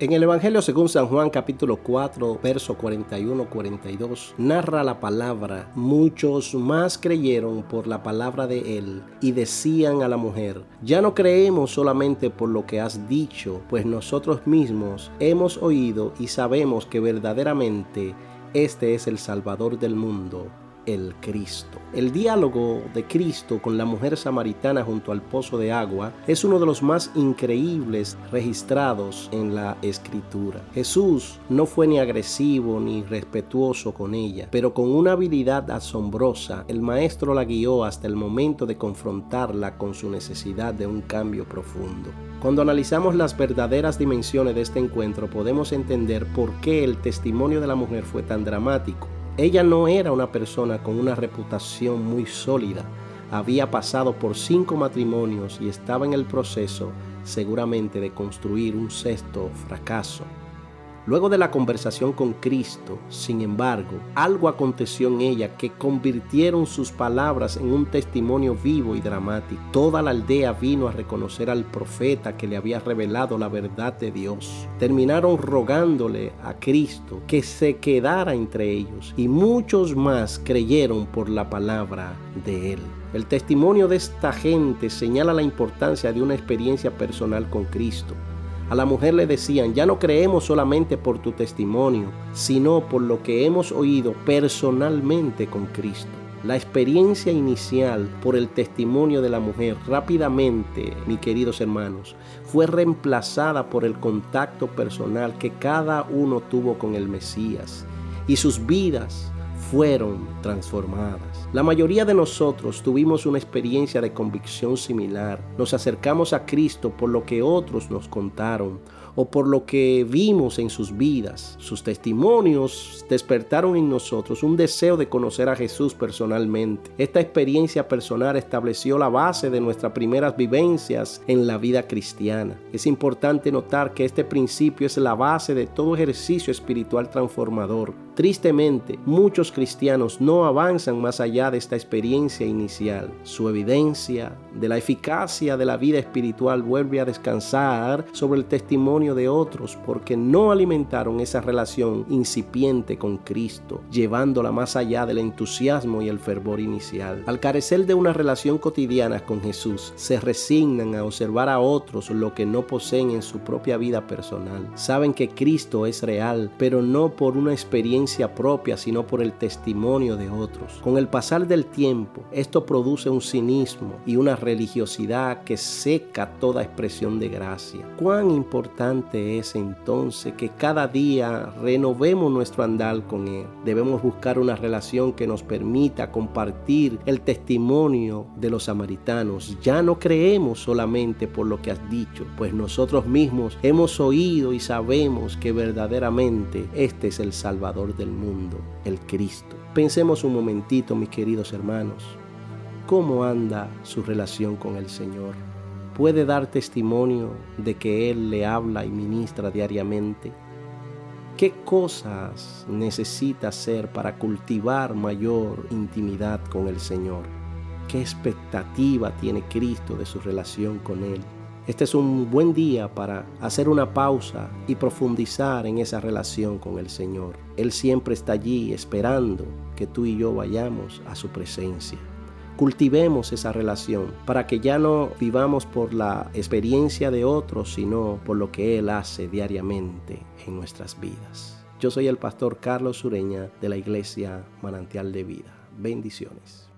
En el Evangelio según San Juan capítulo 4, verso 41-42, narra la palabra, muchos más creyeron por la palabra de él y decían a la mujer, ya no creemos solamente por lo que has dicho, pues nosotros mismos hemos oído y sabemos que verdaderamente este es el Salvador del mundo el Cristo. El diálogo de Cristo con la mujer samaritana junto al pozo de agua es uno de los más increíbles registrados en la escritura. Jesús no fue ni agresivo ni respetuoso con ella, pero con una habilidad asombrosa, el maestro la guió hasta el momento de confrontarla con su necesidad de un cambio profundo. Cuando analizamos las verdaderas dimensiones de este encuentro podemos entender por qué el testimonio de la mujer fue tan dramático ella no era una persona con una reputación muy sólida. Había pasado por cinco matrimonios y estaba en el proceso seguramente de construir un sexto fracaso. Luego de la conversación con Cristo, sin embargo, algo aconteció en ella que convirtieron sus palabras en un testimonio vivo y dramático. Toda la aldea vino a reconocer al profeta que le había revelado la verdad de Dios. Terminaron rogándole a Cristo que se quedara entre ellos y muchos más creyeron por la palabra de él. El testimonio de esta gente señala la importancia de una experiencia personal con Cristo. A la mujer le decían, ya no creemos solamente por tu testimonio, sino por lo que hemos oído personalmente con Cristo. La experiencia inicial por el testimonio de la mujer rápidamente, mis queridos hermanos, fue reemplazada por el contacto personal que cada uno tuvo con el Mesías y sus vidas fueron transformadas. La mayoría de nosotros tuvimos una experiencia de convicción similar. Nos acercamos a Cristo por lo que otros nos contaron o por lo que vimos en sus vidas. Sus testimonios despertaron en nosotros un deseo de conocer a Jesús personalmente. Esta experiencia personal estableció la base de nuestras primeras vivencias en la vida cristiana. Es importante notar que este principio es la base de todo ejercicio espiritual transformador. Tristemente, muchos cristianos no avanzan más allá de esta experiencia inicial. Su evidencia de la eficacia de la vida espiritual vuelve a descansar sobre el testimonio de otros porque no alimentaron esa relación incipiente con Cristo, llevándola más allá del entusiasmo y el fervor inicial. Al carecer de una relación cotidiana con Jesús, se resignan a observar a otros lo que no poseen en su propia vida personal. Saben que Cristo es real, pero no por una experiencia propia, sino por el testimonio de otros. Con el pasar del tiempo, esto produce un cinismo y una religiosidad que seca toda expresión de gracia. Cuán importante es entonces que cada día renovemos nuestro andar con Él. Debemos buscar una relación que nos permita compartir el testimonio de los samaritanos. Ya no creemos solamente por lo que has dicho, pues nosotros mismos hemos oído y sabemos que verdaderamente este es el Del mundo, el Cristo. Pensemos un momentito, mis queridos hermanos, cómo anda su relación con el Señor puede dar testimonio de que Él le habla y ministra diariamente? ¿Qué cosas necesita hacer para cultivar mayor intimidad con el Señor? ¿Qué expectativa tiene Cristo de su relación con Él? Este es un buen día para hacer una pausa y profundizar en esa relación con el Señor. Él siempre está allí esperando que tú y yo vayamos a su presencia. Cultivemos esa relación para que ya no vivamos por la experiencia de otros, sino por lo que Él hace diariamente en nuestras vidas. Yo soy el pastor Carlos Sureña de la iglesia Manantial de Vida. Bendiciones.